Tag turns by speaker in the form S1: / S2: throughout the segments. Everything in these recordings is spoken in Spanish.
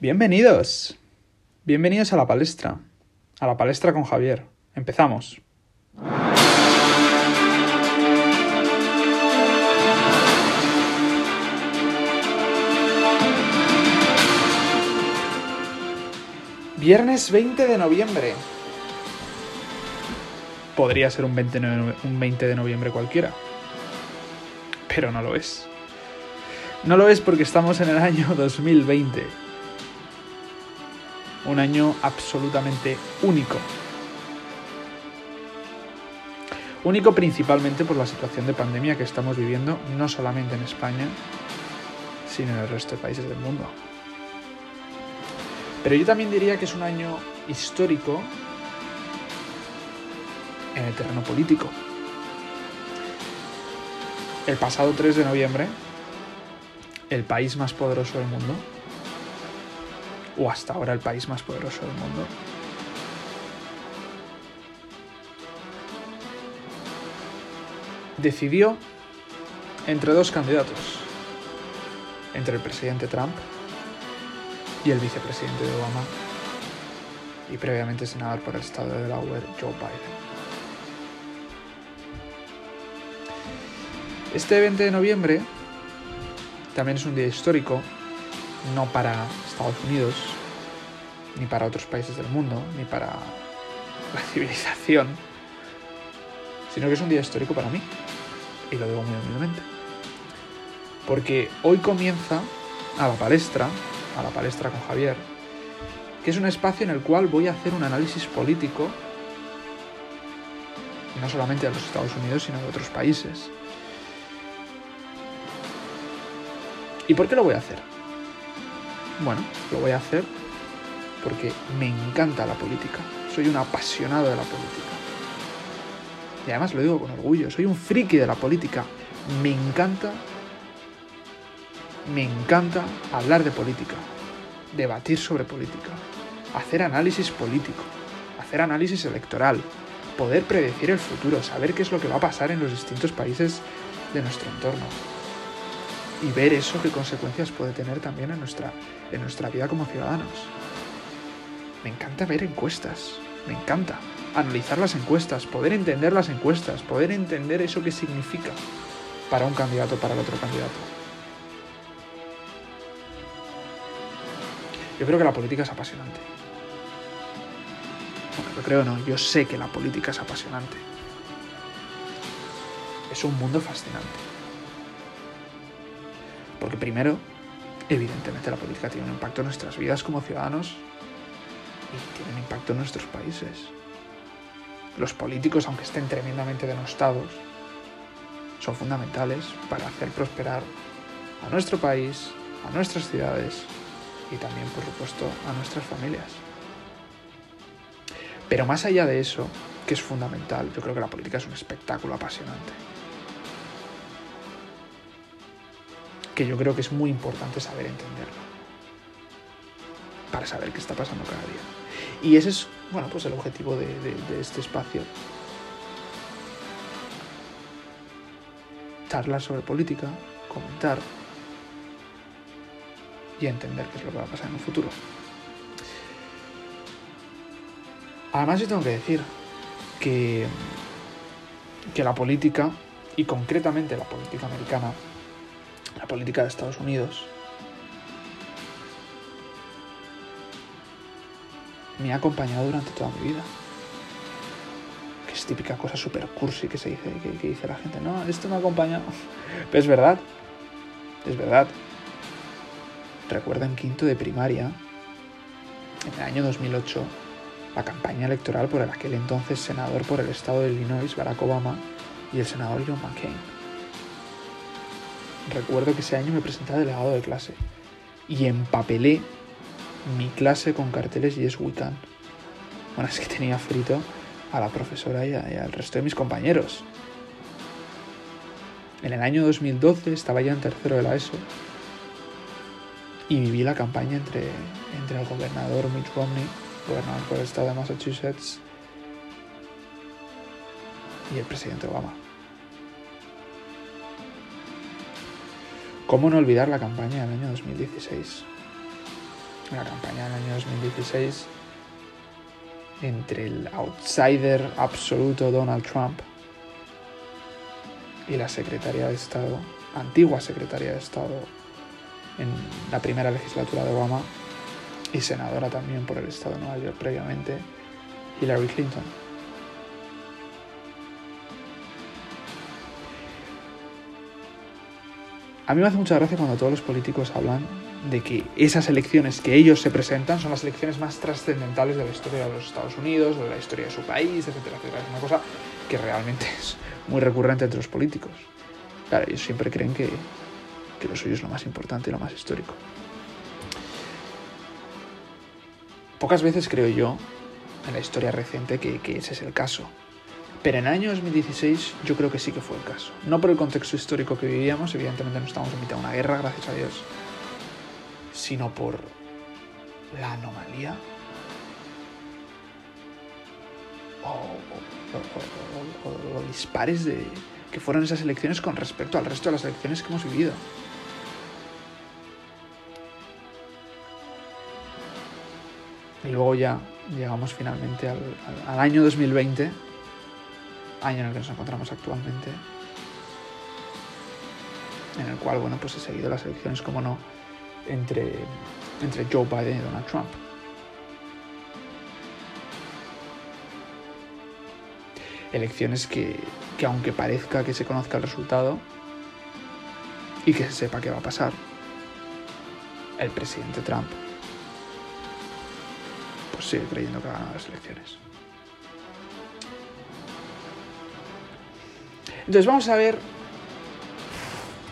S1: Bienvenidos. Bienvenidos a la palestra. A la palestra con Javier. Empezamos. Viernes 20 de noviembre. Podría ser un 20, de un 20 de noviembre cualquiera. Pero no lo es. No lo es porque estamos en el año 2020. Un año absolutamente único. Único principalmente por la situación de pandemia que estamos viviendo no solamente en España, sino en el resto de países del mundo. Pero yo también diría que es un año histórico en el terreno político. El pasado 3 de noviembre, el país más poderoso del mundo, o hasta ahora el país más poderoso del mundo, decidió entre dos candidatos, entre el presidente Trump y el vicepresidente de Obama y previamente senador por el estado de Delaware, Joe Biden. Este 20 de noviembre también es un día histórico, no para Estados Unidos, ni para otros países del mundo, ni para la civilización, sino que es un día histórico para mí, y lo digo muy humildemente. Porque hoy comienza a la palestra, a la palestra con Javier, que es un espacio en el cual voy a hacer un análisis político, no solamente de los Estados Unidos, sino de otros países. ¿Y por qué lo voy a hacer? Bueno, lo voy a hacer porque me encanta la política. Soy un apasionado de la política. Y además lo digo con orgullo, soy un friki de la política. Me encanta, me encanta hablar de política, debatir sobre política, hacer análisis político, hacer análisis electoral, poder predecir el futuro, saber qué es lo que va a pasar en los distintos países de nuestro entorno y ver eso qué consecuencias puede tener también en nuestra, en nuestra vida como ciudadanos. Me encanta ver encuestas, me encanta analizar las encuestas, poder entender las encuestas, poder entender eso que significa para un candidato, para el otro candidato. Yo creo que la política es apasionante. Bueno, yo creo no, yo sé que la política es apasionante. Es un mundo fascinante. Porque primero, evidentemente la política tiene un impacto en nuestras vidas como ciudadanos y tiene un impacto en nuestros países. Los políticos, aunque estén tremendamente denostados, son fundamentales para hacer prosperar a nuestro país, a nuestras ciudades y también, por supuesto, a nuestras familias. Pero más allá de eso, que es fundamental, yo creo que la política es un espectáculo apasionante. Que yo creo que es muy importante saber entenderlo. Para saber qué está pasando cada día. Y ese es, bueno, pues el objetivo de, este espacio. Charlar sobre política, comentar y entender qué es lo que va a pasar en un futuro. Además yo tengo que decir que, que la política, y concretamente la política americana, la política de Estados Unidos, me ha acompañado durante toda mi vida. Que es típica cosa super cursi que se dice, que, dice la gente, no, esto me ha acompañado. Pero es verdad, es verdad. Recuerdo en quinto de primaria, en el año 2008, la campaña electoral por el aquel entonces senador por el estado de Illinois, Barack Obama, y el senador John McCain recuerdo que ese año me presentaba delegado de clase y empapelé mi clase con carteles Yes We Can. Bueno, es que tenía frito a la profesora y, al resto de mis compañeros. En el año 2012 estaba ya en tercero de la ESO y viví la campaña entre, entre el gobernador Mitt Romney, gobernador por el estado de Massachusetts, y el presidente Obama. ¿Cómo no olvidar la campaña del año 2016? la campaña del año 2016 entre el outsider absoluto Donald Trump y la secretaria de Estado, antigua secretaria de Estado en la primera legislatura de Obama y senadora también por el Estado de Nueva York previamente, Hillary Clinton. A mí me hace mucha gracia cuando todos los políticos hablan de que esas elecciones que ellos se presentan son las elecciones más trascendentales de la historia de los Estados Unidos, de la historia de su país, etcétera, etcétera. Es una cosa que realmente es muy recurrente entre los políticos. Claro, ellos siempre creen que, que lo suyo es lo más importante y lo más histórico. Pocas veces creo yo, en la historia reciente, que ese es el caso. Pero en el año 2016 yo creo que sí que fue el caso. No por el contexto histórico que vivíamos, evidentemente no estábamos en mitad de una guerra, gracias a Dios, sino por la anomalía o, dispares de que fueron esas elecciones con respecto al resto de las elecciones que hemos vivido. Y luego ya llegamos finalmente al, al año 2020, año en el que nos encontramos actualmente, en el cual, bueno, pues he seguido las elecciones, como no, entre, entre Joe Biden y Donald Trump. Elecciones que, que aunque parezca que se conozca el resultado y que se sepa qué va a pasar, el presidente Trump pues sigue creyendo que ha ganado las elecciones. Entonces vamos a ver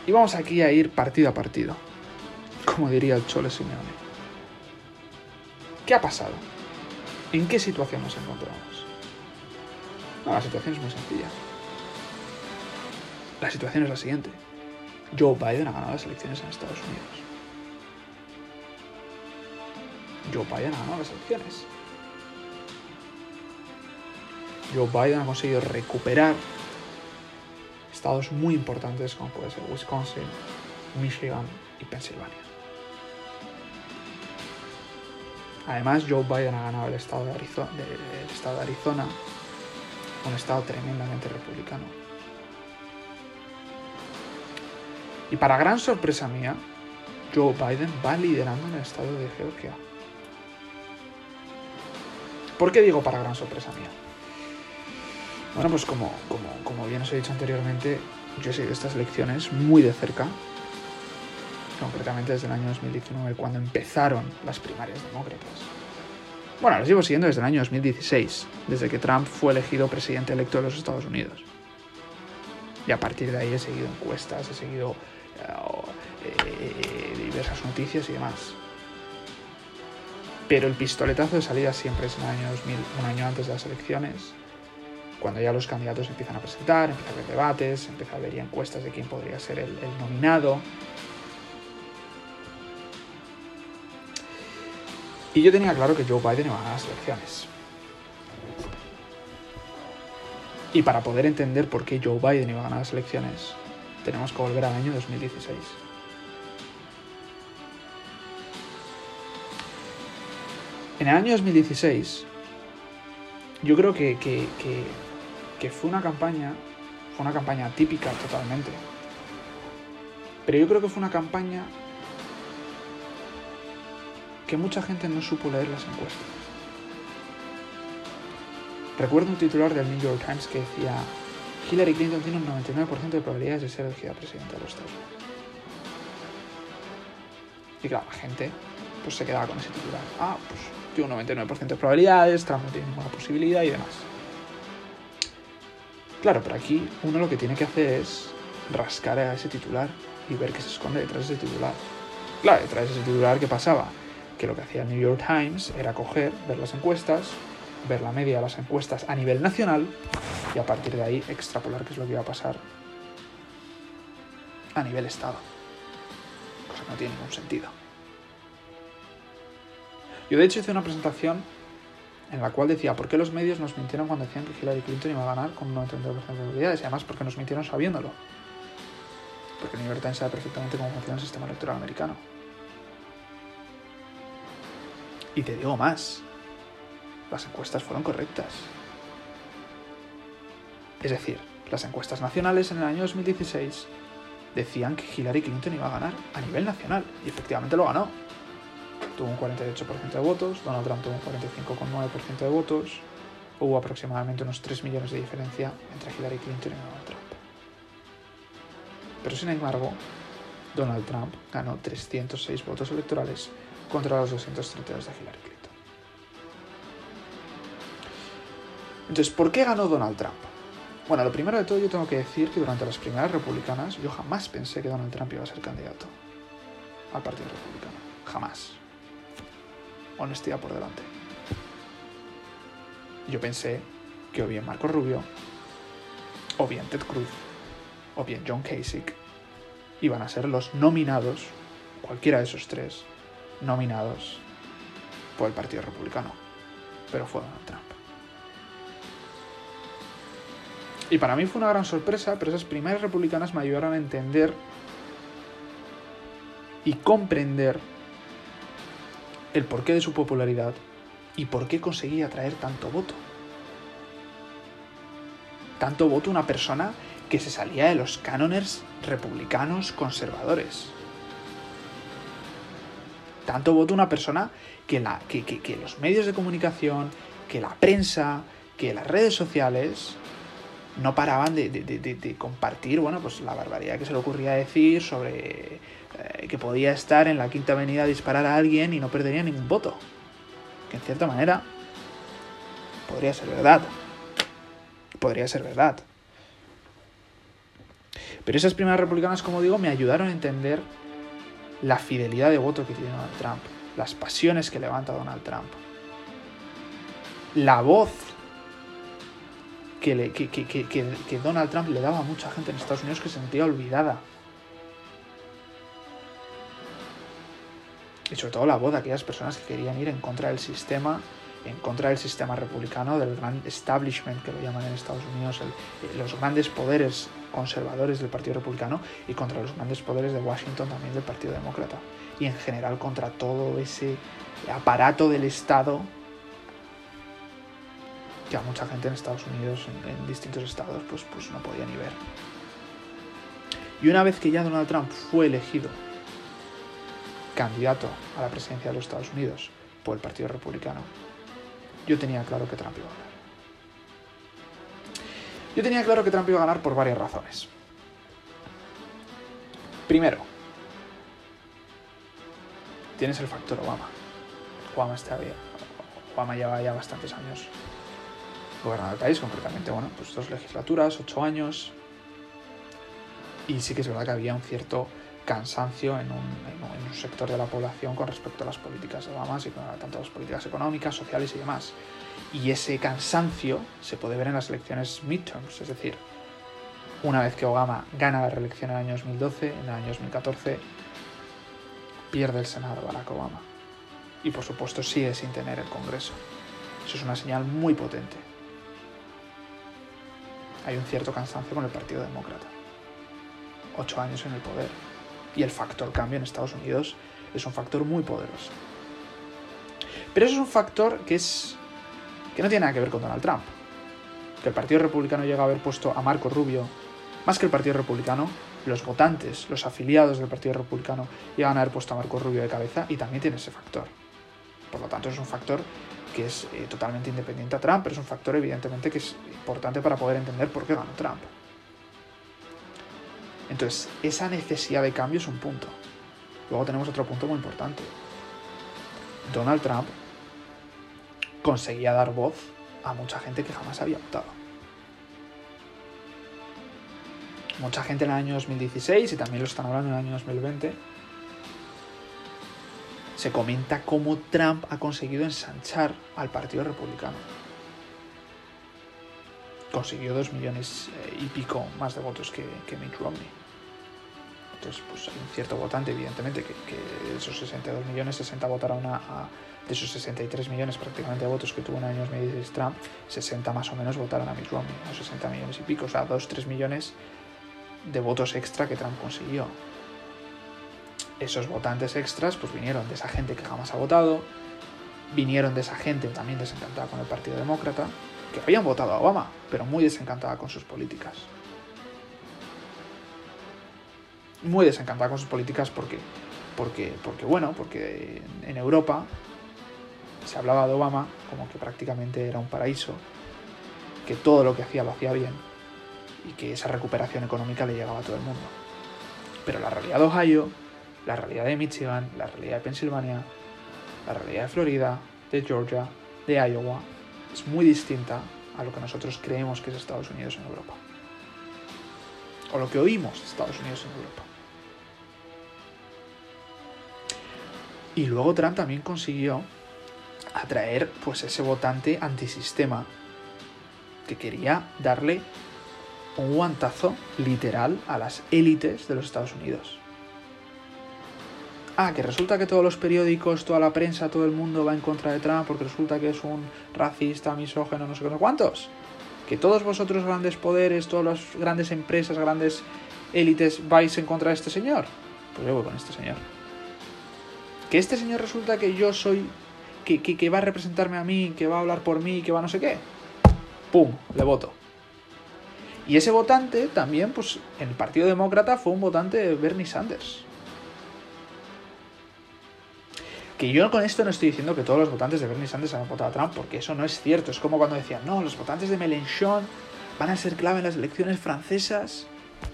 S1: y vamos aquí a ir partido a partido como diría el Chole Simeone. ¿Qué ha pasado? ¿En qué situación nos encontramos? No, la situación es muy sencilla. La situación es la siguiente. Joe Biden ha ganado las elecciones en Estados Unidos. Joe Biden ha ganado las elecciones. Joe Biden ha conseguido recuperar estados muy importantes como puede ser Wisconsin, Michigan y Pensilvania. Además, Joe Biden ha ganado el estado de Arizona, un estado tremendamente republicano. Y para gran sorpresa mía, Joe Biden va liderando en el estado de Georgia. ¿Por qué digo para gran sorpresa mía? Bueno, pues como, como, como bien os he dicho anteriormente, yo he seguido estas elecciones muy de cerca concretamente desde el año 2019, cuando empezaron las primarias demócratas. Bueno, las llevo siguiendo desde el año 2016, desde que Trump fue elegido presidente electo de los Estados Unidos. Y a partir de ahí he seguido encuestas, he seguido eh, eh, diversas noticias y demás. Pero el pistoletazo de salida siempre es en año 2000, un año antes de las elecciones, cuando ya los candidatos empiezan a presentar, empiezan a haber debates, empieza a haber encuestas de quién podría ser el nominado, Y yo tenía claro que Joe Biden iba a ganar las elecciones. Y para poder entender por qué Joe Biden iba a ganar las elecciones, tenemos que volver al año 2016. En el año 2016, yo creo que, que, fue una campaña, fue una campaña típica totalmente. Pero yo creo que fue una campaña que mucha gente no supo leer las encuestas. Recuerdo un titular del New York Times que decía Hillary Clinton tiene un 99% de probabilidades de ser elegida presidenta de los Estados Unidos. Y claro, la gente pues se quedaba con ese titular. Ah, pues tiene un 99% de probabilidades, Trump no tiene ninguna posibilidad y demás. Claro, pero aquí uno lo que tiene que hacer es rascar a ese titular y ver qué se esconde detrás de ese titular. Claro, detrás de ese titular, ¿qué pasaba? que lo que hacía el New York Times era coger, ver las encuestas, ver la media de las encuestas a nivel nacional y a partir de ahí extrapolar qué es lo que iba a pasar a nivel Estado. Cosa que no tiene ningún sentido. Yo de hecho hice una presentación en la cual decía por qué los medios nos mintieron cuando decían que Hillary Clinton iba a ganar con un 99% de probabilidades y además porque nos mintieron sabiéndolo. Porque New York Times sabe perfectamente cómo funciona el sistema electoral americano. Y te digo más, las encuestas fueron correctas. Es decir, las encuestas nacionales en el año 2016 decían que Hillary Clinton iba a ganar a nivel nacional y efectivamente lo ganó. Tuvo un 48% de votos, Donald Trump tuvo un 45,9% de votos, hubo aproximadamente unos 3 millones de diferencia entre Hillary Clinton y Donald Trump. Pero sin embargo, Donald Trump ganó 306 votos electorales contra los 232 de Hillary Clinton. Entonces, ¿por qué ganó Donald Trump? Bueno, lo primero de todo yo tengo que decir que durante las primeras republicanas yo jamás pensé que Donald Trump iba a ser candidato al Partido Republicano. Jamás. Honestidad por delante. Yo pensé que o bien Marco Rubio, o bien Ted Cruz, o bien John Kasich iban a ser los nominados, cualquiera de esos tres, nominados por el Partido Republicano. Pero fue Donald Trump. Y para mí fue una gran sorpresa, pero esas primeras republicanas me ayudaron a entender y comprender el porqué de su popularidad y por qué conseguía atraer tanto voto. Tanto voto una persona que se salía de los cánones republicanos conservadores. Tanto voto una persona que, la, que, que los medios de comunicación, que la prensa, que las redes sociales no paraban de, compartir, bueno, pues la barbaridad que se le ocurría decir sobre eh, que podía estar en la Quinta Avenida disparar a alguien y no perdería ningún voto. Que en cierta manera podría ser verdad. Podría ser verdad. Pero esas primeras republicanas, como digo, me ayudaron a entender la fidelidad de voto que tiene Donald Trump, las pasiones que levanta Donald Trump, la voz que, Donald Trump le daba a mucha gente en Estados Unidos que se sentía olvidada. Y sobre todo la voz de aquellas personas que querían ir en contra del sistema, en contra del sistema republicano, del gran establishment que lo llaman en Estados Unidos, los grandes poderes conservadores del Partido Republicano y contra los grandes poderes de Washington también del Partido Demócrata. Y en general contra todo ese aparato del Estado que a mucha gente en Estados Unidos, en, distintos estados, pues, pues no podía ni ver. Y una vez que ya Donald Trump fue elegido candidato a la presidencia de los Estados Unidos por el Partido Republicano, yo tenía claro que Trump iba a ganar. Yo tenía claro que Trump iba a ganar por varias razones. Primero, tienes el factor Obama. Obama está bien. Obama lleva ya bastantes años gobernado el país, concretamente, bueno, pues dos legislaturas, ocho años. Y sí que es verdad que había un cierto cansancio en un, sector de la población con respecto a las políticas de Obama, y tanto las políticas económicas, sociales y demás. Y ese cansancio se puede ver en las elecciones midterms, es decir, una vez que Obama gana la reelección en el año 2012, en el año 2014 pierde el Senado Barack Obama. Y por supuesto sigue sin tener el Congreso. Eso es una señal muy potente hay un cierto cansancio con el Partido Demócrata. Ocho años en el poder. Y el factor cambio en Estados Unidos es un factor muy poderoso. Pero eso es un factor que es. que no tiene nada que ver con Donald Trump. Que el Partido Republicano llega a haber puesto a Marco Rubio, más que el Partido Republicano, los votantes, los afiliados del Partido Republicano, llegan a haber puesto a Marco Rubio de cabeza y también tiene ese factor. Por lo tanto, es un factor que es eh, totalmente independiente a Trump, pero es un factor evidentemente que es importante para poder entender por qué ganó Trump. Entonces, esa necesidad de cambio es un punto. Luego tenemos otro punto muy importante. Donald Trump conseguía dar voz a mucha gente que jamás había votado. Mucha gente en el año 2016, y también lo están hablando en el año 2020, se comenta cómo Trump ha conseguido ensanchar al Partido Republicano. Consiguió dos millones eh, y pico más de votos que, Mitt Romney. Entonces, pues hay un cierto votante, evidentemente, que, de esos 62 millones, 60 votaron a, de esos 63 millones prácticamente de votos que tuvo en el año 2016 Trump, 60 más o menos votaron a Mitt Romney, o 60 millones y pico, o sea, 2-3 millones de votos extra que Trump consiguió esos votantes extras pues vinieron de esa gente que jamás ha votado, vinieron de esa gente también desencantada con el Partido Demócrata, que habían votado a Obama, pero muy desencantada con sus políticas. Muy desencantada con sus políticas porque, porque, porque bueno, porque en Europa se hablaba de Obama como que prácticamente era un paraíso, que todo lo que hacía lo hacía bien y que esa recuperación económica le llegaba a todo el mundo. Pero la realidad de Ohio, la realidad de Michigan, la realidad de Pensilvania, la realidad de Florida, de Georgia, de Iowa, es muy distinta a lo que nosotros creemos que es Estados Unidos en Europa. O lo que oímos Estados Unidos en Europa. Y luego Trump también consiguió atraer pues ese votante antisistema que quería darle un guantazo literal a las élites de los Estados Unidos. Ah, que resulta que todos los periódicos, toda la prensa, todo el mundo va en contra de Trump porque resulta que es un racista, misógeno, no sé cuántos. Que todos vosotros grandes poderes, todas las grandes empresas, grandes élites vais en contra de este señor. Pues yo voy con este señor. Que este señor resulta que yo soy, que, que, va a representarme a mí, que va a hablar por mí, que va no sé qué. ¡Pum! Le voto. Y ese votante también, pues en el Partido Demócrata fue un votante de Bernie Sanders. Que yo con esto no estoy diciendo que todos los votantes de Bernie Sanders han votado a Trump, porque eso no es cierto. Es como cuando decían, no, los votantes de Mélenchon van a ser clave en las elecciones francesas.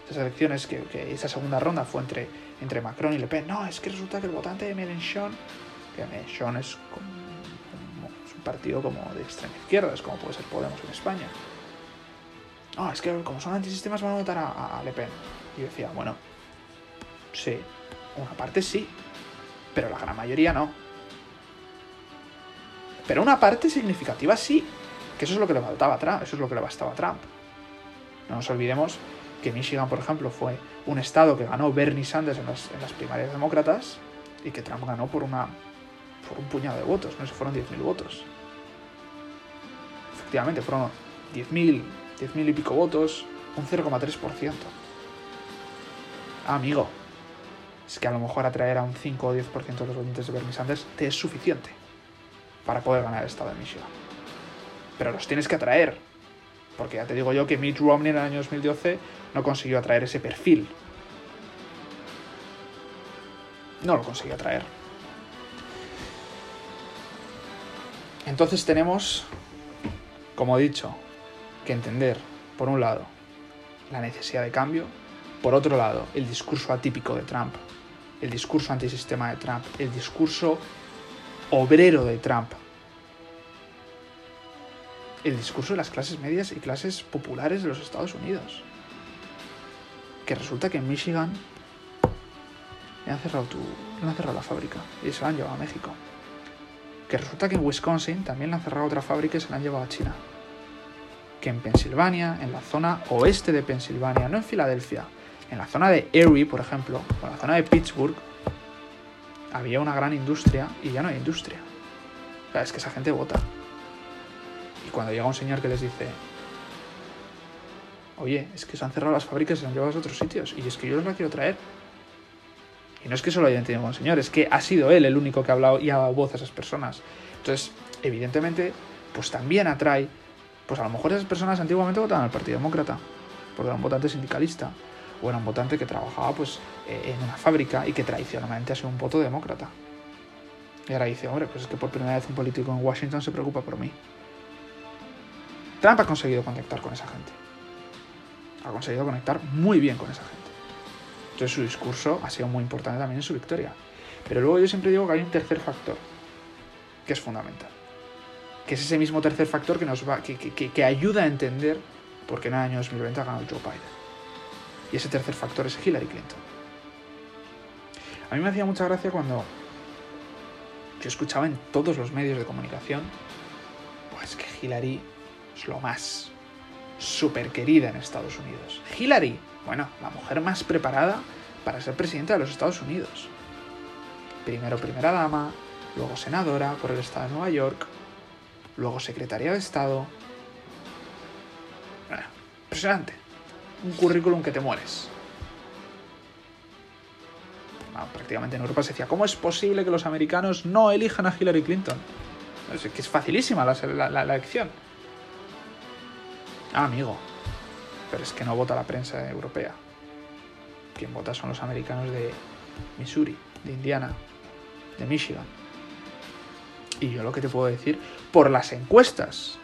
S1: Esas elecciones que, esa segunda ronda fue entre, entre Macron y Le Pen. No, es que resulta que el votante de Mélenchon, que Mélenchon es, es un partido como de extrema izquierda, es como puede ser Podemos en España. No, es que como son antisistemas van a votar a, a Le Pen. Y yo decía, bueno, sí, una parte sí, pero la gran mayoría no. Pero una parte significativa sí, que eso es lo que le faltaba a Trump, eso es lo que le bastaba a Trump. No nos olvidemos que Michigan, por ejemplo, fue un estado que ganó Bernie Sanders en las, primarias demócratas y que Trump ganó por, una, por un puñado de votos, no sé, fueron 10.000 votos. Efectivamente, fueron 10.000, 10.000 y pico votos, un 0,3%. Ah, amigo, es que a lo mejor atraer a un 5 o 10% de los votantes de Bernie te es suficiente para poder ganar el estado de Michigan. Pero los tienes que atraer. Porque ya te digo yo que Mitt Romney en el año 2012 no consiguió atraer ese perfil. No lo consiguió atraer. Entonces tenemos, como he dicho, que entender, por un lado, la necesidad de cambio, por otro lado, el discurso atípico de Trump, el discurso antisistema de Trump, el discurso obrero de Trump, el discurso de las clases medias y clases populares de los Estados Unidos. Que resulta que en Michigan le han cerrado, tu, le han cerrado la fábrica y se la han llevado a México. Que resulta que en Wisconsin también le han cerrado otra fábrica y se la han llevado a China. Que en Pensilvania, en la zona oeste de Pensilvania, no en Filadelfia, en la zona de Erie, por ejemplo, o en la zona de Pittsburgh, había una gran industria y ya no hay industria. Es que esa gente vota. Y cuando llega un señor que les dice, oye, es que se han cerrado las fábricas y se han llevado a otros sitios, y es que yo los la quiero traer. Y no es que solo haya entendido el señor, es que ha sido él el único que ha hablado y ha dado voz a esas personas. Entonces, evidentemente, pues también atrae, pues a lo mejor esas personas antiguamente votaban al Partido Demócrata, porque eran votantes sindicalista o era un votante que trabajaba pues, eh, en una fábrica y que tradicionalmente ha sido un voto demócrata. Y ahora dice, hombre, pues es que por primera vez un político en Washington se preocupa por mí. Trump ha conseguido conectar con esa gente. Ha conseguido conectar muy bien con esa gente. Entonces su discurso ha sido muy importante también en su victoria. Pero luego yo siempre digo que hay un tercer factor, que es fundamental. Que es ese mismo tercer factor que, nos va, que, que, que ayuda a entender por qué en el año 2020 ha ganado Joe Biden. Y ese tercer factor es Hillary Clinton. A mí me hacía mucha gracia cuando yo escuchaba en todos los medios de comunicación, pues que Hillary es lo más súper querida en Estados Unidos. Hillary, bueno, la mujer más preparada para ser presidenta de los Estados Unidos. Primero primera dama, luego senadora por el estado de Nueva York, luego secretaria de Estado. Bueno, impresionante un currículum que te mueres. prácticamente en Europa se decía, ¿cómo es posible que los americanos no elijan a Hillary Clinton? Es que es facilísima la, la elección. Ah, amigo. Pero es que no vota la prensa europea. Quien vota son los americanos de Missouri, de Indiana, de Michigan. Y yo lo que te puedo decir, por las encuestas,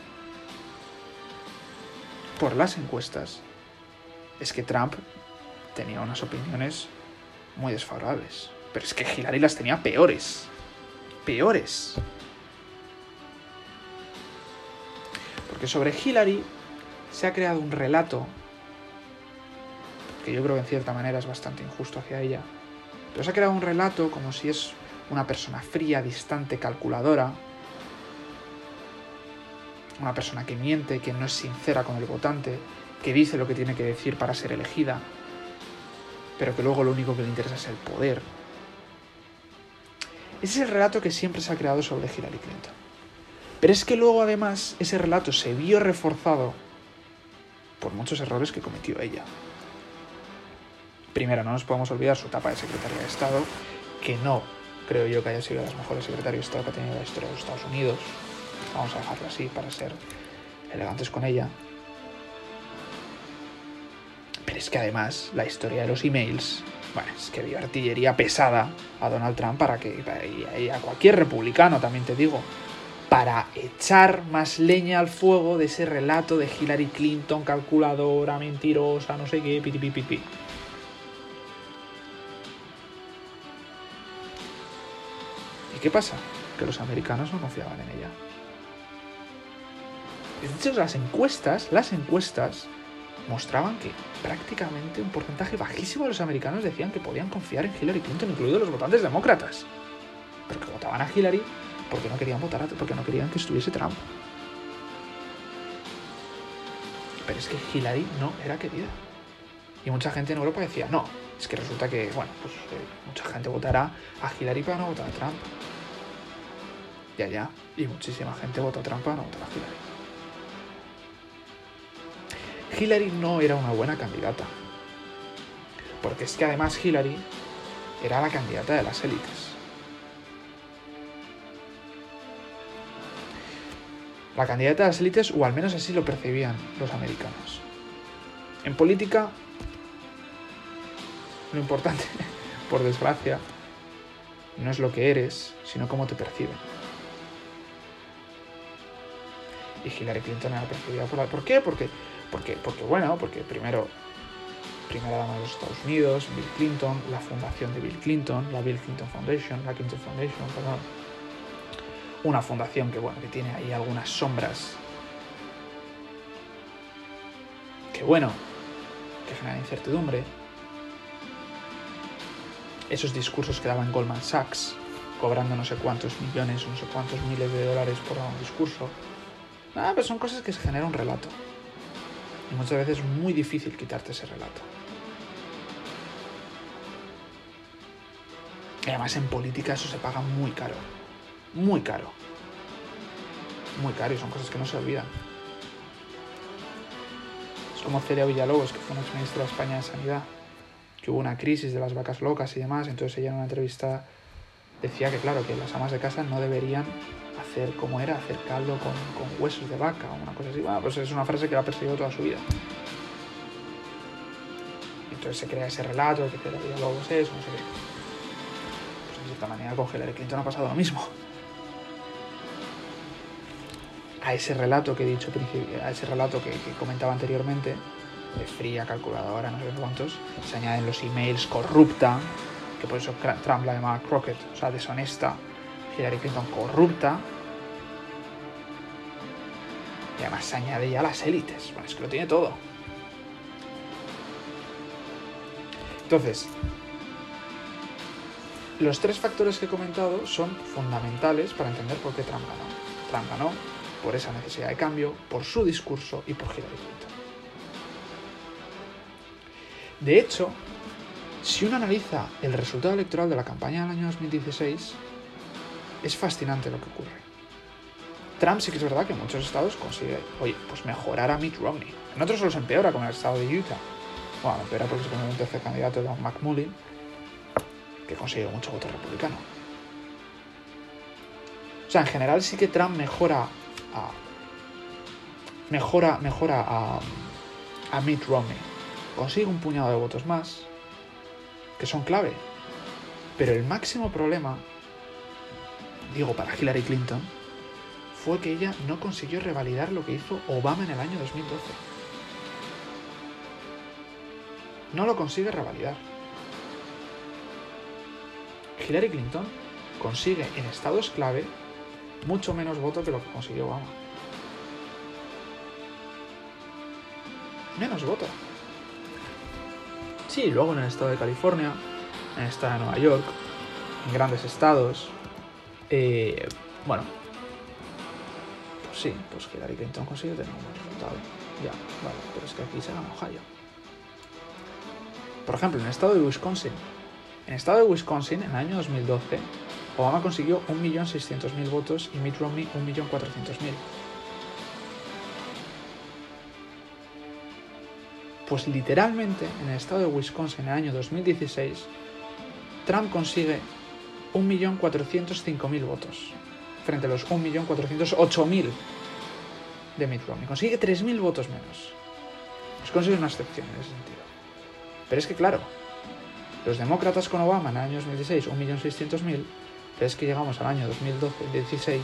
S1: por las encuestas, es que Trump tenía unas opiniones muy desfavorables. Pero es que Hillary las tenía peores. Peores. Porque sobre Hillary se ha creado un relato que yo creo que en cierta manera es bastante injusto hacia ella. Pero se ha creado un relato como si es una persona fría, distante, calculadora, una persona que miente, que no es sincera con el votante, que dice lo que tiene que decir para ser elegida, pero que luego lo único que le interesa es el poder. Ese es el relato que siempre se ha creado sobre Hillary Clinton. Pero es que luego además ese relato se vio reforzado por muchos errores que cometió ella. Primero, no nos podemos olvidar su etapa de secretaria de Estado, que no creo yo que haya sido de las mejores secretarios de Estado que ha tenido la historia de los Estados Unidos. Vamos a dejarlo así para ser elegantes con ella. Pero es que además la historia de los emails, bueno, es que dio artillería pesada a Donald Trump para que, y a cualquier republicano también te digo, para echar más leña al fuego de ese relato de Hillary Clinton, calculadora, mentirosa, no sé qué, piti, piti, piti. ¿Y qué pasa? Que los americanos no confiaban en ella. De hecho, las encuestas, las encuestas mostraban que prácticamente un porcentaje bajísimo de los americanos decían que podían confiar en Hillary Clinton, incluidos los votantes demócratas. Pero que votaban a Hillary porque no querían votar, porque no querían que estuviese Trump. Pero es que Hillary no era querida. Y mucha gente en Europa decía, no, es que resulta que, bueno, pues eh, mucha gente votará a Hillary para no votar a Trump. Ya, ya. Y muchísima gente votó a Trump para no votar a Hillary. Hillary no era una buena candidata. Porque es que además Hillary era la candidata de las élites. La candidata de las élites, o al menos así lo percibían los americanos. En política lo importante, por desgracia, no es lo que eres, sino cómo te perciben. Y Hillary Clinton era percibida por. ¿Por qué? Porque, porque, porque bueno, porque primero, primera dama de los Estados Unidos, Bill Clinton, la fundación de Bill Clinton, la Bill Clinton Foundation, la Clinton Foundation, perdón. Una fundación que, bueno, que tiene ahí algunas sombras. Que bueno, que genera incertidumbre, esos discursos que daban Goldman Sachs, cobrando no sé cuántos millones, no sé cuántos miles de dólares por un discurso. Nada, pero son cosas que se genera un relato. Y muchas veces es muy difícil quitarte ese relato. Y además en política eso se paga muy caro. Muy caro. Muy caro y son cosas que no se olvidan. Es como Celia Villalobos, que fue una ministra de España de Sanidad hubo una crisis de las vacas locas y demás, entonces ella en una entrevista decía que claro, que las amas de casa no deberían hacer como era, hacer caldo con, huesos de vaca o una cosa así. Bueno, pues es una frase que la ha perseguido toda su vida. Entonces se crea ese relato que luego es eso, no sé qué. Pues de cierta manera con Hillary Clinton ha pasado lo mismo. A ese relato que he dicho, a ese relato que comentaba anteriormente, de fría, calculadora, no sé cuántos, se añaden los emails corrupta, que por eso Trump la llamaba crooked, o sea, deshonesta, Hillary Clinton corrupta, y además se añade ya las élites, bueno, es que lo tiene todo. Entonces, los tres factores que he comentado son fundamentales para entender por qué Trump ganó. Trump ganó por esa necesidad de cambio, por su discurso y por Hillary Clinton. De hecho, si uno analiza el resultado electoral de la campaña del año 2016, es fascinante lo que ocurre. Trump sí que es verdad que en muchos estados consigue, oye, pues mejorar a Mitt Romney. En otros se empeora, como en el estado de Utah. Bueno, empeora porque se pone un tercer candidato, Don McMullin, que consigue mucho voto republicano. O sea, en general sí que Trump mejora a. Mejora, mejora a, a Mitt Romney. Consigue un puñado de votos más, que son clave. Pero el máximo problema, digo, para Hillary Clinton, fue que ella no consiguió revalidar lo que hizo Obama en el año 2012. No lo consigue revalidar. Hillary Clinton consigue en estados clave mucho menos votos que lo que consiguió Obama. Menos votos. Sí, luego en el estado de California, en el estado de Nueva York, en grandes estados. Eh, bueno, pues sí, pues Hillary Clinton consigue tener un buen resultado. Ya, vale, pero es que aquí se gana Ohio. Por ejemplo, en el estado de Wisconsin. En el estado de Wisconsin, en el año 2012, Obama consiguió 1.600.000 votos y Mitt Romney 1.400.000. Pues literalmente en el estado de Wisconsin en el año 2016, Trump consigue 1.405.000 votos frente a los 1.408.000 de Mitt Romney. Consigue 3.000 votos menos. Wisconsin es una excepción en ese sentido. Pero es que claro, los demócratas con Obama en el año 2016 1.600.000 es que llegamos al año 2016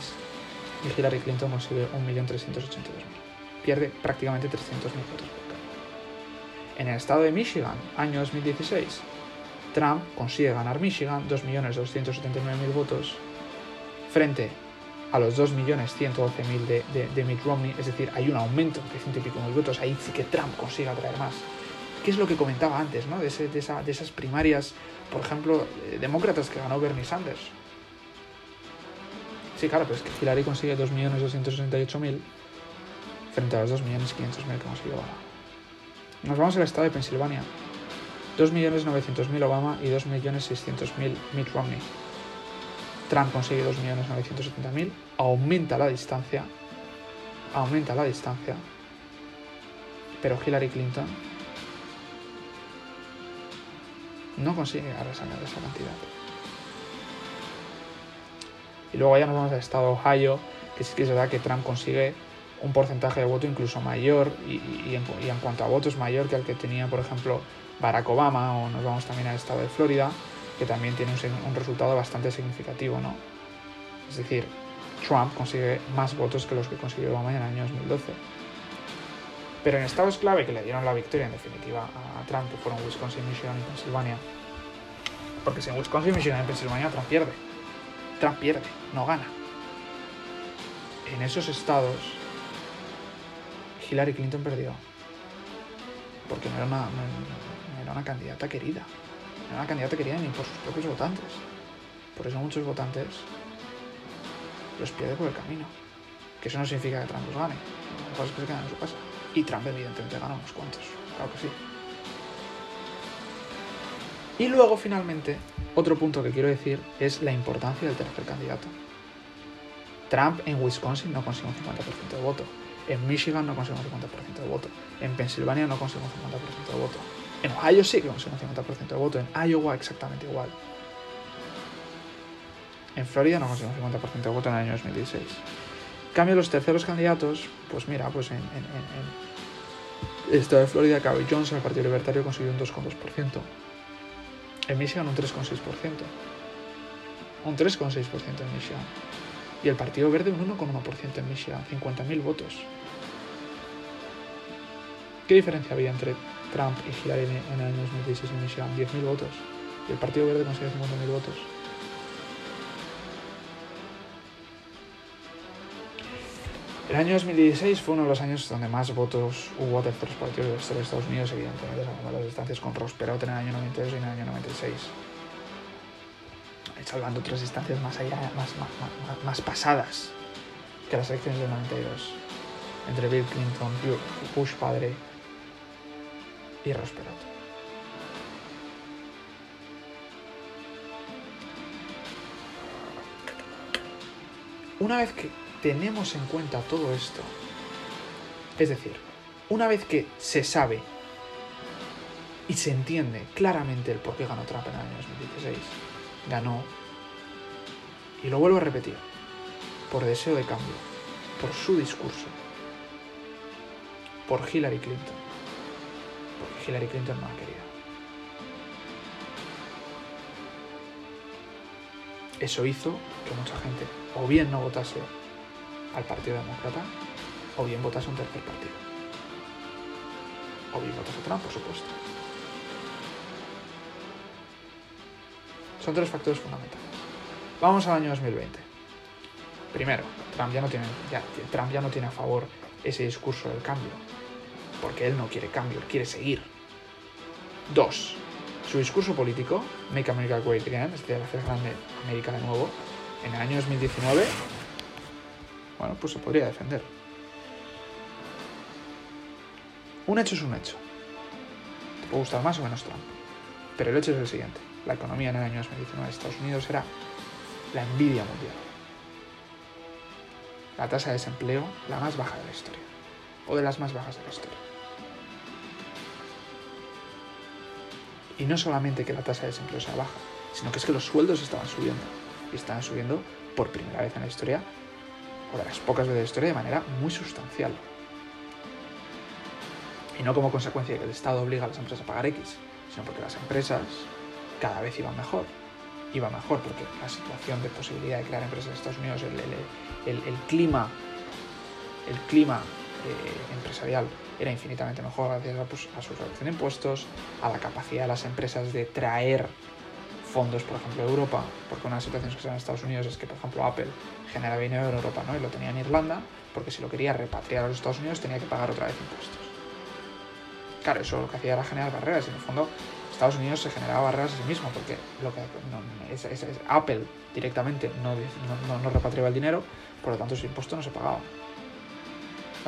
S1: y Hillary Clinton consigue 1.382.000. Pierde prácticamente 300.000 votos. En el estado de Michigan, año 2016, Trump consigue ganar Michigan 2.279.000 votos frente a los 2.112.000 de, de, de Mitt Romney, es decir, hay un aumento de ciento y pico mil votos, ahí sí que Trump consigue atraer más. ¿Qué es lo que comentaba antes, ¿no? de, esas primarias, por ejemplo, eh, demócratas que ganó Bernie Sanders? Sí, claro, pero es que Hillary consigue 2.268.000 frente a los 2.500.000 que consiguió Obama. Nos vamos al estado de Pensilvania. 2.900.000 Obama y 2.600.000 Mitt Romney. Trump consigue 2.970.000, aumenta la distancia, aumenta la distancia, pero Hillary Clinton no consigue resacar esa cantidad. Y luego ya nos vamos al estado de Ohio, que sí que es verdad que Trump consigue un porcentaje de voto incluso mayor y, en, cuanto a votos mayor que el que tenía, por ejemplo, Barack Obama, o nos vamos también al estado de Florida, que también tiene un, un resultado bastante significativo, ¿no? Es decir, Trump consigue más votos que los que consiguió Obama en el año 2012. Pero en estados clave que le dieron la victoria, en definitiva, a Trump, que fueron Wisconsin, Michigan y Pensilvania, porque si en Wisconsin, Michigan y Pensilvania Trump pierde, Trump pierde, no gana. En esos estados, Hillary Clinton perdió. Porque no era una, no, era una candidata querida. No era una candidata querida ni por sus propios votantes. Por eso muchos votantes los pierde por el camino. Que eso no significa que Trump los gane. Lo que es que se quedan en su casa. Y Trump evidentemente gana unos cuantos. Claro que sí. Y luego, finalmente, otro punto que quiero decir es la importancia del tercer candidato. Trump en Wisconsin no consigue un 50% de voto. En Michigan no consigue un 50% de voto. En Pensilvania no consigue un 50% de voto. En Ohio sí que consigue un 50% de voto. En Iowa exactamente igual. En Florida no consigue un 50% de voto en el año 2016. En cambio, los terceros candidatos, pues mira, pues en, el estado de Florida, Gary Johnson, el Partido Libertario, consiguió un 2,2%. En Michigan un 3,6%. Un 3,6% en Michigan. Y el Partido Verde un 1,1% en Michigan. 50.000 votos. ¿Qué diferencia había entre Trump y Hillary en el año 2016 en Michigan? 10.000 votos. Y el Partido Verde consiguió 50.000 votos. El año 2016 fue uno de los años donde más votos hubo de terceros partidos de Estados Unidos, evidentemente, sacando las distancias con Ross Perot en el año 92 y en el año 96. De otras distancias más allá, más, más, más, pasadas que las elecciones del 92, entre Bill Clinton, Bush padre y Ross. Una vez que tenemos en cuenta todo esto, es decir, una vez que se sabe y se entiende claramente el por qué ganó Trump en el año 2016, ganó, y lo vuelvo a repetir, por deseo de cambio, por su discurso, por Hillary Clinton, porque Hillary Clinton no ha querido. Eso hizo que mucha gente o bien no votase al Partido Demócrata o bien votase un tercer partido. O bien votase a Trump, por supuesto. Son tres factores fundamentales. Vamos al año 2020. Primero, Trump ya no tiene, Trump ya no tiene a favor ese discurso del cambio, porque él no quiere cambio, él quiere seguir. Dos, su discurso político, Make America Great Again, es decir, hacer grande América de nuevo, en el año 2019, bueno, pues se podría defender. Un hecho es un hecho. Te puede gustar más o menos Trump. Pero el hecho es el siguiente. La economía en el año 2019 de Estados Unidos era la envidia mundial. La tasa de desempleo la más baja de la historia. O de las más bajas de la historia. Y no solamente que la tasa de desempleo sea baja, sino que es que los sueldos estaban subiendo. Y estaban subiendo por primera vez en la historia, o de las pocas veces de la historia, de manera muy sustancial. Y no como consecuencia de que el Estado obliga a las empresas a pagar X, sino porque las empresas cada vez iban mejor. Iba mejor porque la situación de posibilidad de crear empresas en Estados Unidos, el, clima, el clima eh, empresarial era infinitamente mejor gracias a, pues, a, su reducción de impuestos, a la capacidad de las empresas de traer fondos, por ejemplo, a Europa, porque una de las situaciones que se dan en Estados Unidos es que, por ejemplo, Apple genera dinero en Europa, ¿no? Y lo tenía en Irlanda, porque si lo quería repatriar a los Estados Unidos tenía que pagar otra vez impuestos. Claro, eso lo que hacía era generar barreras, y en el fondo Estados Unidos se generaba barreras a sí mismo, porque lo que es, Apple directamente no, no, no repatriaba el dinero, por lo tanto su impuesto no se pagaba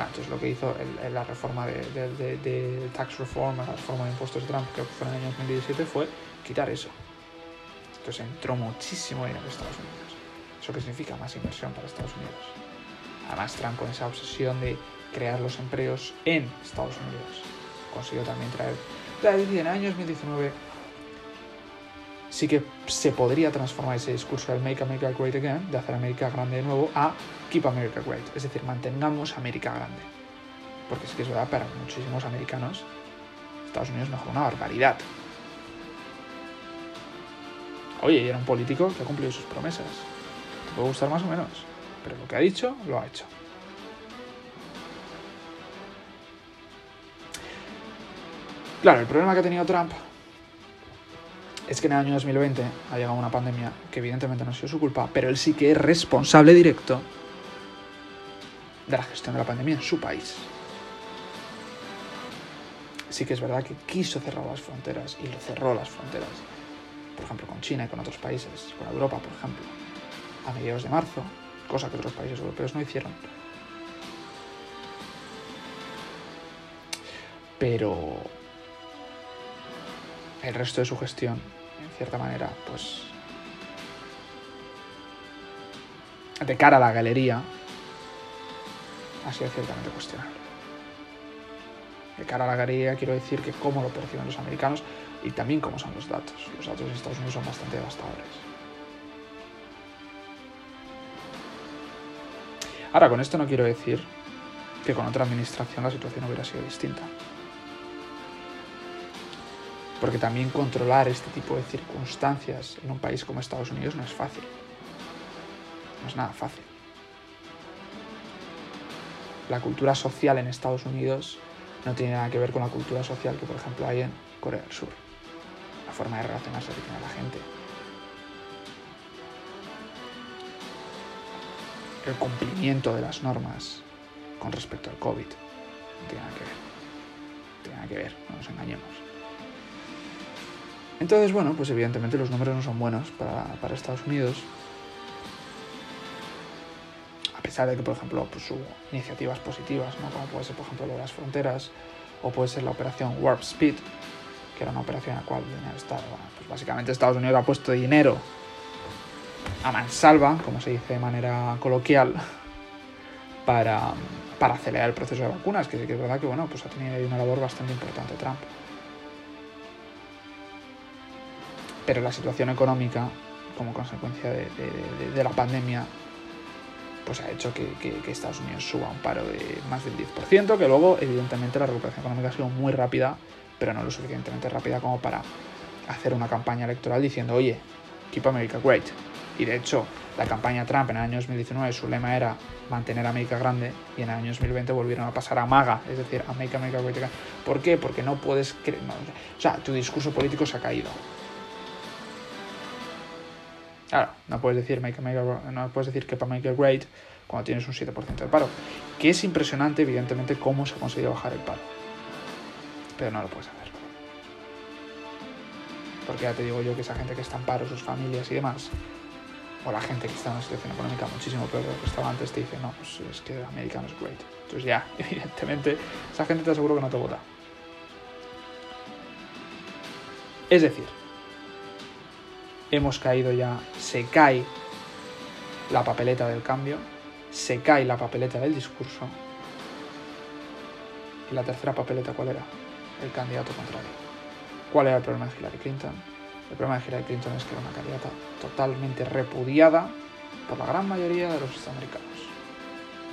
S1: entonces lo que hizo la reforma de, tax reform, la reforma de impuestos de Trump, que fue en el año 2017, fue quitar eso. Entonces entró muchísimo dinero en Estados Unidos. ¿Eso qué significa? Más inversión para Estados Unidos. Además, Trump con esa obsesión de crear los empleos en Estados Unidos consiguió también traer... En el año 2019 sí que se podría transformar ese discurso del Make America Great Again, de hacer América grande de nuevo, a Keep America Great, es decir, mantengamos América grande. Porque sí que es verdad, para muchísimos americanos, Estados Unidos mejor una barbaridad. Oye, y era un político que ha cumplido sus promesas. Te puede gustar más o menos, pero lo que ha dicho, lo ha hecho. Claro, el problema que ha tenido Trump es que en el año 2020 ha llegado una pandemia que evidentemente no ha sido su culpa, pero él sí que es responsable directo de la gestión de la pandemia en su país. Sí que es verdad que quiso cerrar las fronteras y lo cerró las fronteras, por ejemplo con China y con otros países, con Europa por ejemplo, a mediados de marzo, cosa que otros países europeos no hicieron. Pero el resto de su gestión cierta manera, pues de cara a la galería, ha sido ciertamente cuestionable. De cara a la galería quiero decir que cómo lo perciben los americanos y también cómo son los datos. Los datos de Estados Unidos son bastante devastadores. Ahora, con esto no quiero decir que con otra administración la situación hubiera sido distinta porque también controlar este tipo de circunstancias en un país como Estados Unidos no es fácil. No es nada fácil. La cultura social en Estados Unidos no tiene nada que ver con la cultura social que, por ejemplo, hay en Corea del Sur. La forma de relacionarse que tiene la gente. El cumplimiento de las normas con respecto al COVID. No tiene nada que ver. No tiene nada que ver, no nos engañemos. Entonces, bueno, pues evidentemente los números no son buenos para, Estados Unidos. A pesar de que, por ejemplo, pues, hubo iniciativas positivas, ¿no? como puede ser, por ejemplo, lo de las fronteras, o puede ser la operación Warp Speed, que era una operación en la cual Estado, pues básicamente Estados Unidos ha puesto dinero a mansalva, como se dice de manera coloquial, para, para acelerar el proceso de vacunas, que es verdad que bueno, pues ha tenido ahí una labor bastante importante Trump. Pero la situación económica, como consecuencia de, la pandemia, pues ha hecho que, que, Estados Unidos suba un paro de más del 10%, que luego evidentemente la recuperación económica ha sido muy rápida, pero no lo suficientemente rápida como para hacer una campaña electoral diciendo, oye, Keep America Great. Y de hecho, la campaña Trump en el año 2019 su lema era mantener a América grande y en el año 2020 volvieron a pasar a MAGA, es decir, a Make America Great Again. ¿Por qué? Porque no puedes... o sea, tu discurso político se ha caído. Claro, no puedes decir Make America, no puedes decir Keep America Great cuando tienes un 7% de paro. Que es impresionante, evidentemente, cómo se ha conseguido bajar el paro. Pero no lo puedes hacer. Porque ya te digo yo que esa gente que está en paro, sus familias y demás, o la gente que está en una situación económica muchísimo peor de lo que estaba antes, te dice, no, pues es que América no es great. Entonces ya, evidentemente, esa gente te aseguro que no te vota. Es decir, hemos caído ya, se cae la papeleta del cambio, se cae la papeleta del discurso. ¿Y la tercera papeleta cuál era? El candidato contrario. ¿Cuál era el problema de Hillary Clinton? El problema de Hillary Clinton es que era una candidata totalmente repudiada por la gran mayoría de los estadounidenses.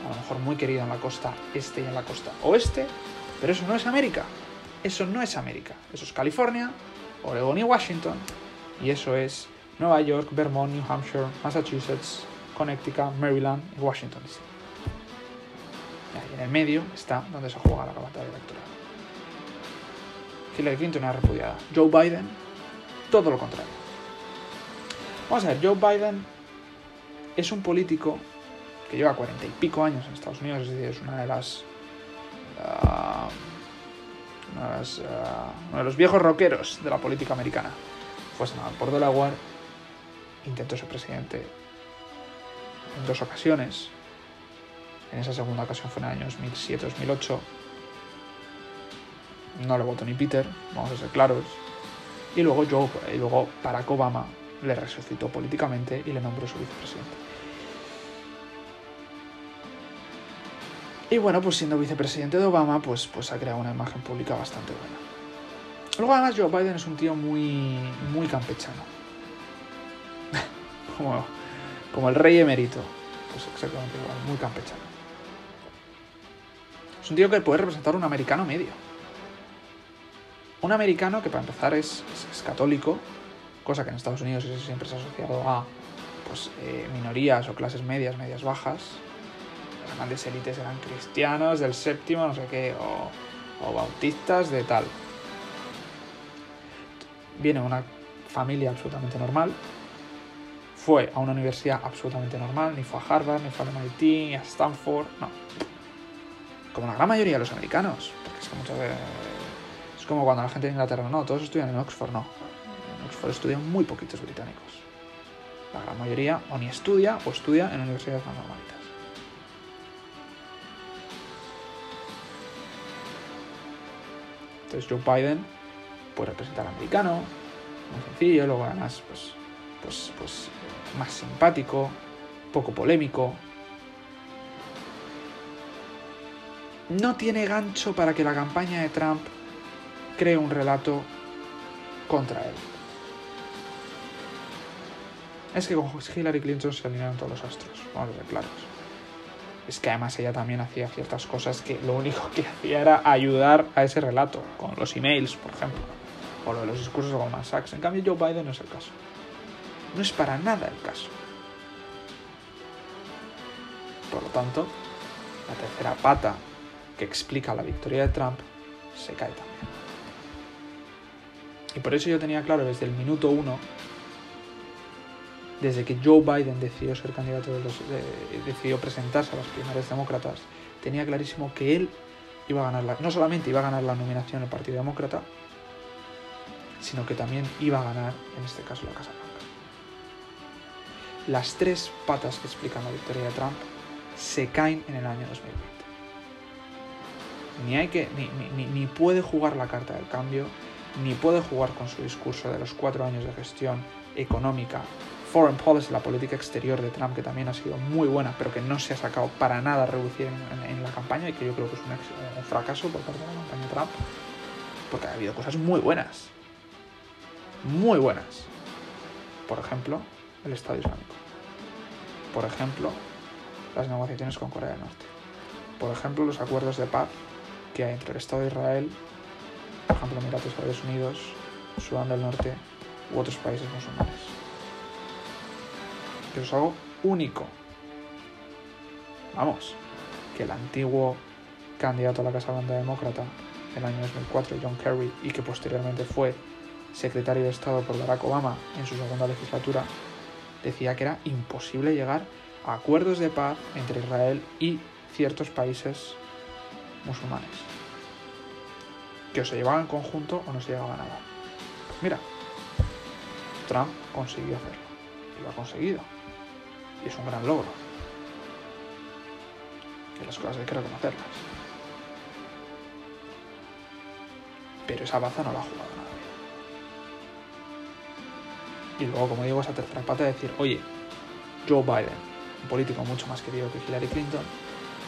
S1: A lo mejor muy querida en la costa este y en la costa oeste, pero eso no es América. Eso no es América. Eso es California, Oregon y Washington. Y eso es Nueva York, Vermont, New Hampshire, Massachusetts, Connecticut, Maryland y Washington DC. Y en el medio está donde se juega la batalla electoral. Hillary Clinton era repudiada. Joe Biden todo lo contrario. Vamos a ver, Joe Biden es un político que lleva cuarenta y pico años en Estados Unidos, es decir, es una de las. Uh, uno de los viejos rockeros de la política americana. Fue senador por Delaware, intentó ser presidente en dos ocasiones. En esa segunda ocasión fue en el año 2007-2008. No le votó ni Peter, vamos a ser claros. Y luego, Joe, y luego Obama le resucitó políticamente y le nombró su vicepresidente. Y bueno, pues siendo vicepresidente de Obama, pues, pues ha creado una imagen pública bastante buena. Luego además Joe Biden es un tío muy, muy campechano. como, como el rey emérito. Pues exactamente igual, muy campechano. Es un tío que puede representar un americano medio. Un americano que para empezar es, católico, cosa que en Estados Unidos siempre se ha asociado a pues, eh, minorías o clases medias, medias bajas. Las grandes élites eran cristianos del séptimo, no sé qué, o, o bautistas de tal. Viene de una familia absolutamente normal, fue a una universidad absolutamente normal, ni fue a Harvard, ni fue a MIT, ni a Stanford, no. Como la gran mayoría de los americanos, porque es muchas veces es como cuando la gente de Inglaterra, no, todos estudian en Oxford, no. En Oxford estudian muy poquitos británicos. La gran mayoría o ni estudia o estudia en universidades más normalitas. Entonces Joe Biden puede representar americano, muy sencillo, luego además pues, pues, pues más simpático, poco polémico. No tiene gancho para que la campaña de Trump cree un relato contra él. Es que con Hillary Clinton se alinearon todos los astros, vamos a ver claros. Es que además ella también hacía ciertas cosas que lo único que hacía era ayudar a ese relato, con los emails, por ejemplo, o lo de los discursos de Goldman Sachs. En cambio, Joe Biden no es el caso. No es para nada el caso. Por lo tanto, la tercera pata que explica la victoria de Trump se cae también. Y por eso yo tenía claro desde el minuto uno, desde que Joe Biden decidió ser candidato, de los, decidió presentarse a las primarias demócratas, tenía clarísimo que él iba a ganar, la, no solamente iba a ganar la nominación del Partido Demócrata, sino que también iba a ganar, en este caso, la Casa Blanca. Las tres patas que explican la victoria de Trump se caen en el año 2020. Ni, puede jugar la carta del cambio, ni puede jugar con su discurso de los cuatro años de gestión económica, foreign policy, la política exterior de Trump, que también ha sido muy buena, pero que no se ha sacado para nada a reducir en, la campaña y que yo creo que es un, fracaso por parte de la campaña de Trump, porque ha habido cosas muy buenas, muy buenas. Por ejemplo, el Estado Islámico. Por ejemplo, las negociaciones con Corea del Norte. Por ejemplo, los acuerdos de paz que hay entre el Estado de Israel, por ejemplo, Emiratos Árabes Unidos, Sudán del Norte u otros países musulmanes. Que es algo único. Vamos, que el antiguo candidato a la Casa Blanca Demócrata en el año 2004, John Kerry, y que posteriormente fue secretario de Estado por Barack Obama en su segunda legislatura, decía que era imposible llegar a acuerdos de paz entre Israel y ciertos países musulmanes. Que o se llevaban en conjunto o no se llegaba a nada. Pues mira, Trump consiguió hacerlo. Y lo ha conseguido. Y es un gran logro. Que las cosas hay que reconocerlas. Pero esa baza no la ha jugado Y luego, como digo, esa tercera pata de decir, oye, Joe Biden, un político mucho más querido que Hillary Clinton,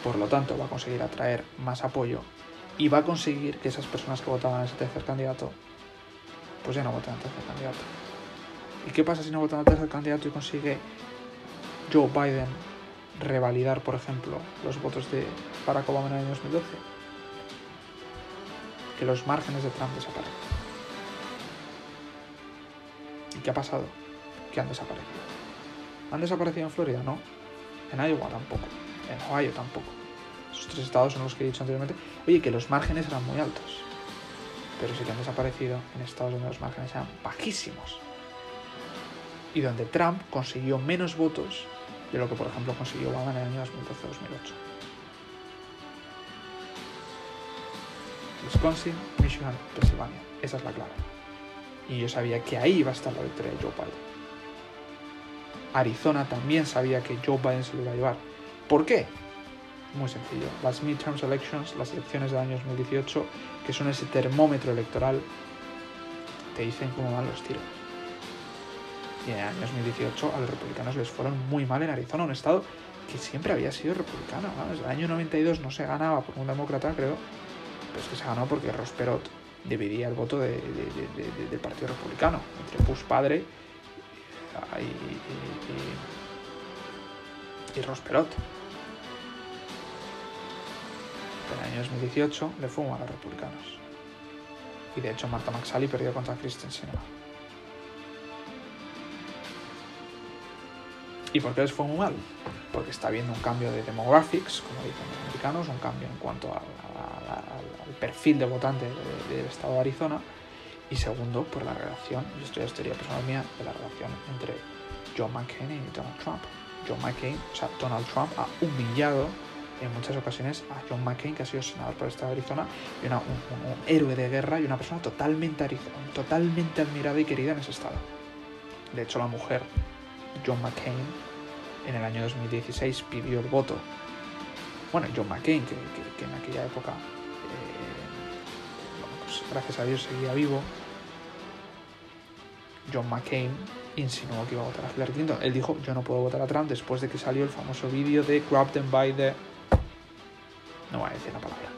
S1: por lo tanto va a conseguir atraer más apoyo y va a conseguir que esas personas que votaban a ese tercer candidato, pues ya no voten al tercer candidato. ¿Y qué pasa si no votan al tercer candidato y consigue Joe Biden revalidar, por ejemplo, los votos de Barack Obama en el año 2012? Que los márgenes de Trump desaparecen. Qué ha pasado? Que han desaparecido. ¿Han desaparecido en Florida? No. En Iowa tampoco. En Ohio tampoco. Esos tres estados son los que he dicho anteriormente. Oye, que los márgenes eran muy altos. Pero sí que han desaparecido en estados donde los márgenes eran bajísimos. Y donde Trump consiguió menos votos de lo que, por ejemplo, consiguió Obama en el año 2012-2008. Wisconsin, Michigan, Pensilvania. Esa es la clave. Y yo sabía que ahí iba a estar la victoria de Joe Biden. Arizona también sabía que Joe Biden se lo iba a llevar. ¿Por qué? Muy sencillo. Las midterms elections, las elecciones del año 2018, que son ese termómetro electoral, te dicen cómo van los tiros. Y en el año 2018 a los republicanos les fueron muy mal en Arizona, un estado que siempre había sido republicano. Desde el año 92 no se ganaba por un demócra, creo, pero es que se ganó porque Ross Perot dividía el voto de, de, de, del Partido Republicano entre Bush padre y, y, y, y Ross Perot. En el año 2018 le fue mal a los republicanos. Y de hecho Marta McSally perdió contra Kristen Sinema. ¿Y por qué les fue muy mal? Porque está habiendo un cambio de demographics, como dicen los americanos, un cambio en cuanto a, a, al perfil de votante de, del estado de Arizona. Y segundo, por la relación, y esto ya es teoría personal mía, de la relación entre John McCain y Donald Trump. John McCain, o sea, Donald Trump ha humillado en muchas ocasiones a John McCain, que ha sido senador por el estado de Arizona, y una, un, héroe de guerra y una persona totalmente, totalmente admirada y querida en ese estado. De hecho, la mujer, John McCain, en el año 2016 pidió el voto. Bueno, John McCain, que, que, que en aquella época, gracias a Dios, seguía vivo. John McCain insinuó que iba a votar a Hillary Clinton. Él dijo, yo no puedo votar a Trump después de que salió el famoso vídeo de Grab them by the no voy a decir la palabra.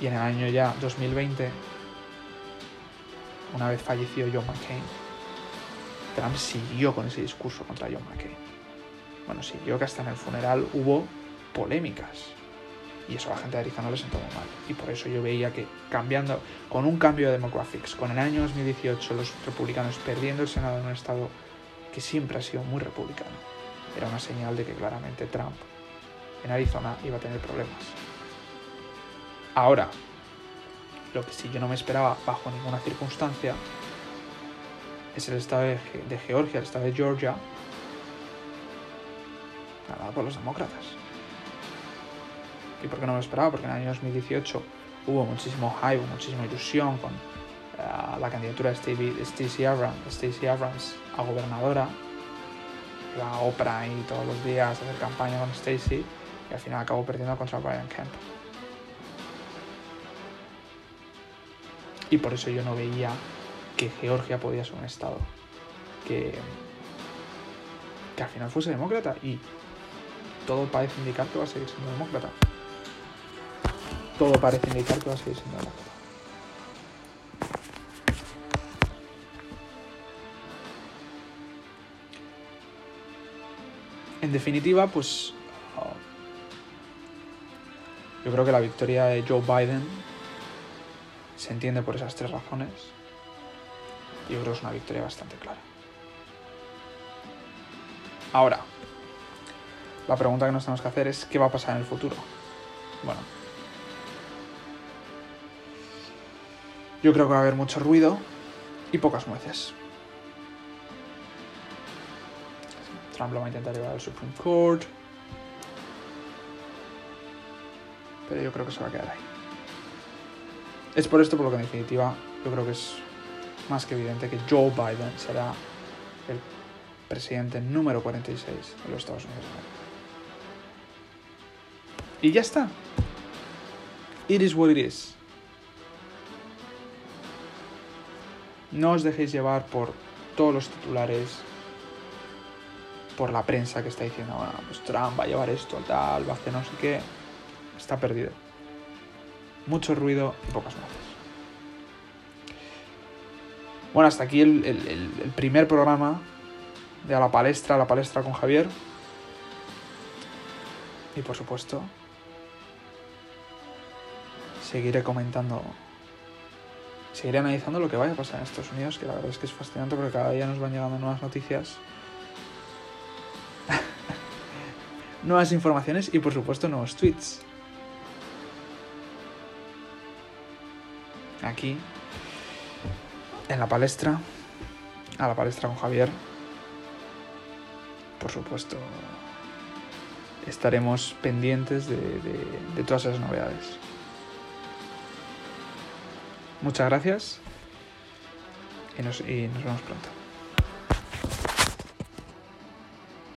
S1: Y en el año ya 2020, una vez falleció John McCain, Trump siguió con ese discurso contra John McCain. Bueno, siguió que hasta en el funeral hubo polémicas. Y eso a la gente de Arizona le sentó muy mal. Y por eso yo veía que cambiando, con un cambio de demographics, con el año 2018 los republicanos perdiendo el Senado en un estado que siempre ha sido muy republicano, era una señal de que claramente Trump en Arizona iba a tener problemas. Ahora, lo que sí yo no me esperaba bajo ninguna circunstancia es el estado de, de Georgia, el estado de Georgia, ganado por los demócratas. ¿Y por qué no me esperaba? Porque en el año 2018 hubo muchísimo hype, muchísima ilusión con uh, la candidatura de Stacey Abrams, Stacey Abrams a gobernadora iba a Oprah y todos los días hacer campaña con Stacy y al final acabó perdiendo contra Brian Kemp. Y por eso yo no veía que Georgia podía ser un estado que, que al final fuese demócrata y todo parece indicar que va a seguir siendo demócrata. Todo parece indicar que va a seguir siendo demócrata. En definitiva, pues oh, yo creo que la victoria de Joe Biden se entiende por esas tres razones. Yo creo que es una victoria bastante clara. Ahora, la pregunta que nos tenemos que hacer es ¿qué va a pasar en el futuro? Bueno, yo creo que va a haber mucho ruido y pocas nueces. Trump lo va a intentar llevar al Supreme Court. Pero yo creo que se va a quedar ahí. Es por esto por lo que en definitiva yo creo que es más que evidente que Joe Biden será el presidente número 46 de los Estados Unidos. Y ya está. It is what it is. No os dejéis llevar por todos los titulares, por la prensa que está diciendo, bueno, pues Trump va a llevar esto, tal, va a hacer no sé qué. Está perdido. Mucho ruido y pocas nueces. Bueno, hasta aquí el, el, primer programa de A la Palestra, A la Palestra con Javier. Y por supuesto, seguiré comentando, seguiré analizando lo que vaya a pasar en Estados Unidos, que la verdad es que es fascinante porque cada día nos van llegando nuevas noticias nuevas informaciones y por supuesto nuevos tweets. Aquí, en la palestra, a la palestra con Javier, por supuesto, estaremos pendientes de, todas esas novedades. Muchas gracias y nos vemos pronto.